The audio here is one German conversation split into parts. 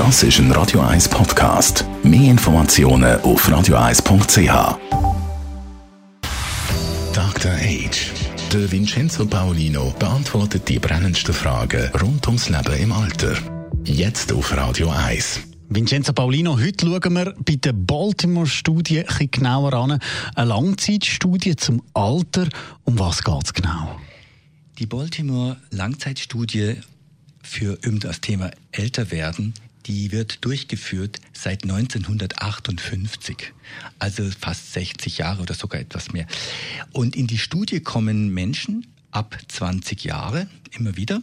Das ist ein Radio 1 Podcast. Mehr Informationen auf radio1.ch. Dr. Age. Der Vincenzo Paolino beantwortet die brennendsten Fragen rund ums Leben im Alter. Jetzt auf Radio 1. Vincenzo Paulino, heute schauen wir bei der Baltimore-Studie ein genauer an. Eine Langzeitstudie zum Alter. Um was geht es genau? Die Baltimore-Langzeitstudie für das Thema Älterwerden, die wird durchgeführt seit 1958, also fast 60 Jahre oder sogar etwas mehr. Und in die Studie kommen Menschen ab 20 Jahre immer wieder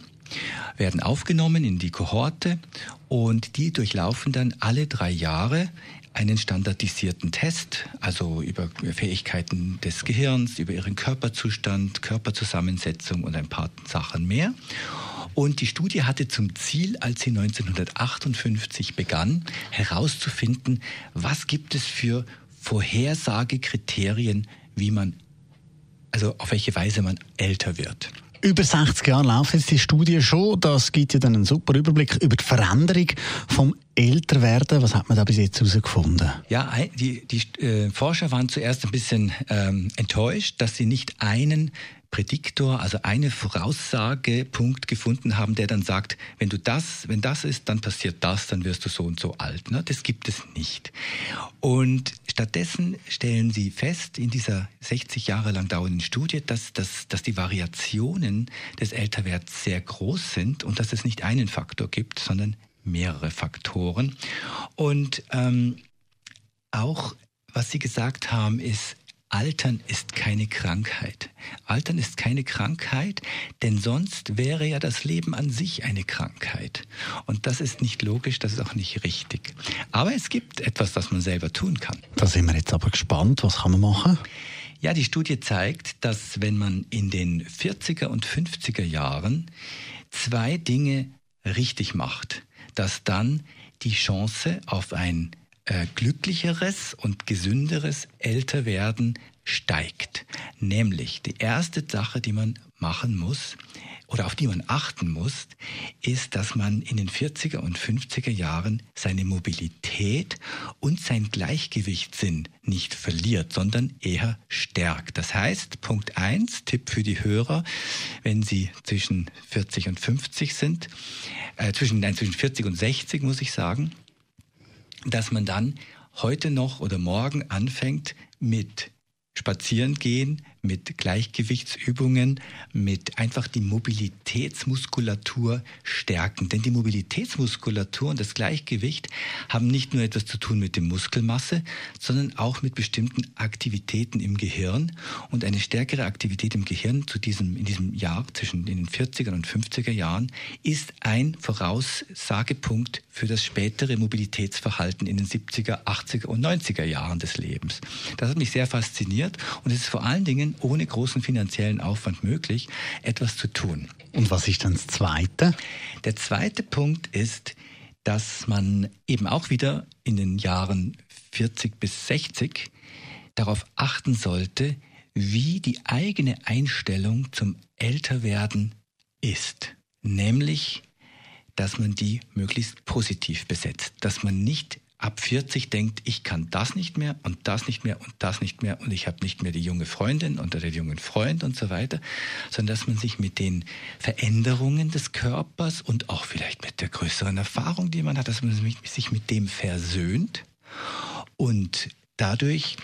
werden aufgenommen in die Kohorte und die durchlaufen dann alle drei Jahre einen standardisierten Test, also über Fähigkeiten des Gehirns, über ihren Körperzustand, Körperzusammensetzung und ein paar Sachen mehr. Und die Studie hatte zum Ziel, als sie 1958 begann, herauszufinden, was gibt es für Vorhersagekriterien, wie man, also auf welche Weise man älter wird. Über 60 Jahre läuft jetzt die Studie schon. Das gibt ja dann einen super Überblick über die Veränderung vom Älterwerden. Was hat man da bis jetzt herausgefunden? Ja, die, die äh, Forscher waren zuerst ein bisschen ähm, enttäuscht, dass sie nicht einen Prädiktor, also eine Voraussagepunkt gefunden haben, der dann sagt, wenn du das, wenn das ist, dann passiert das, dann wirst du so und so alt. Ne? Das gibt es nicht. Und stattdessen stellen sie fest in dieser 60 Jahre lang dauernden Studie, dass, dass, dass die Variationen des Älterwerts sehr groß sind und dass es nicht einen Faktor gibt, sondern mehrere Faktoren. Und ähm, auch was Sie gesagt haben, ist, Altern ist keine Krankheit. Altern ist keine Krankheit, denn sonst wäre ja das Leben an sich eine Krankheit. Und das ist nicht logisch, das ist auch nicht richtig. Aber es gibt etwas, das man selber tun kann. Da sind wir jetzt aber gespannt. Was kann man machen? Ja, die Studie zeigt, dass wenn man in den 40er und 50er Jahren zwei Dinge richtig macht, dass dann die Chance auf ein glücklicheres und gesünderes Älterwerden steigt. Nämlich die erste Sache, die man machen muss, oder auf die man achten muss, ist, dass man in den 40er und 50er Jahren seine Mobilität und sein Gleichgewichtssinn nicht verliert, sondern eher stärkt. Das heißt, Punkt 1, Tipp für die Hörer, wenn sie zwischen 40 und 50 sind, äh, zwischen, nein, zwischen 40 und 60 muss ich sagen, dass man dann heute noch oder morgen anfängt mit Spazieren gehen, mit Gleichgewichtsübungen, mit einfach die Mobilitätsmuskulatur stärken. Denn die Mobilitätsmuskulatur und das Gleichgewicht haben nicht nur etwas zu tun mit der Muskelmasse, sondern auch mit bestimmten Aktivitäten im Gehirn. Und eine stärkere Aktivität im Gehirn zu diesem, in diesem Jahr zwischen den 40er und 50er Jahren ist ein Voraussagepunkt für das spätere Mobilitätsverhalten in den 70er, 80er und 90er Jahren des Lebens. Das hat mich sehr fasziniert und es ist vor allen Dingen ohne großen finanziellen Aufwand möglich, etwas zu tun. Und was ist dann das Zweite? Der zweite Punkt ist, dass man eben auch wieder in den Jahren 40 bis 60 darauf achten sollte, wie die eigene Einstellung zum Älterwerden ist. Nämlich, dass man die möglichst positiv besetzt, dass man nicht ab 40 denkt, ich kann das nicht mehr und das nicht mehr und das nicht mehr und ich habe nicht mehr die junge Freundin oder den jungen Freund und so weiter, sondern dass man sich mit den Veränderungen des Körpers und auch vielleicht mit der größeren Erfahrung, die man hat, dass man sich mit dem versöhnt und dadurch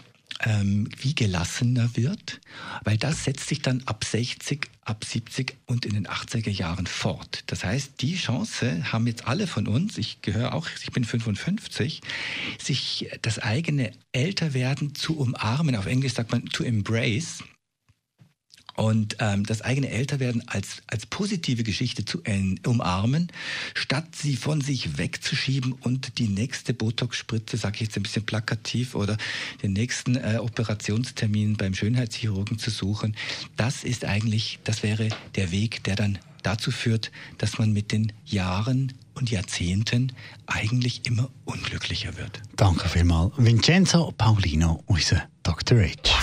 ähm, wie gelassener wird, weil das setzt sich dann ab 60, ab 70 und in den 80er Jahren fort. Das heißt, die Chance haben jetzt alle von uns, ich gehöre auch, ich bin 55, sich das eigene Älterwerden zu umarmen. Auf Englisch sagt man to embrace und ähm, das eigene Älterwerden als, als positive Geschichte zu äh, umarmen, statt sie von sich wegzuschieben und die nächste Botox-Spritze, sage ich jetzt ein bisschen plakativ, oder den nächsten äh, Operationstermin beim Schönheitschirurgen zu suchen. Das ist eigentlich, das wäre der Weg, der dann dazu führt, dass man mit den Jahren und Jahrzehnten eigentlich immer unglücklicher wird. Danke vielmals. Vincenzo Paulino, unser Dr. H.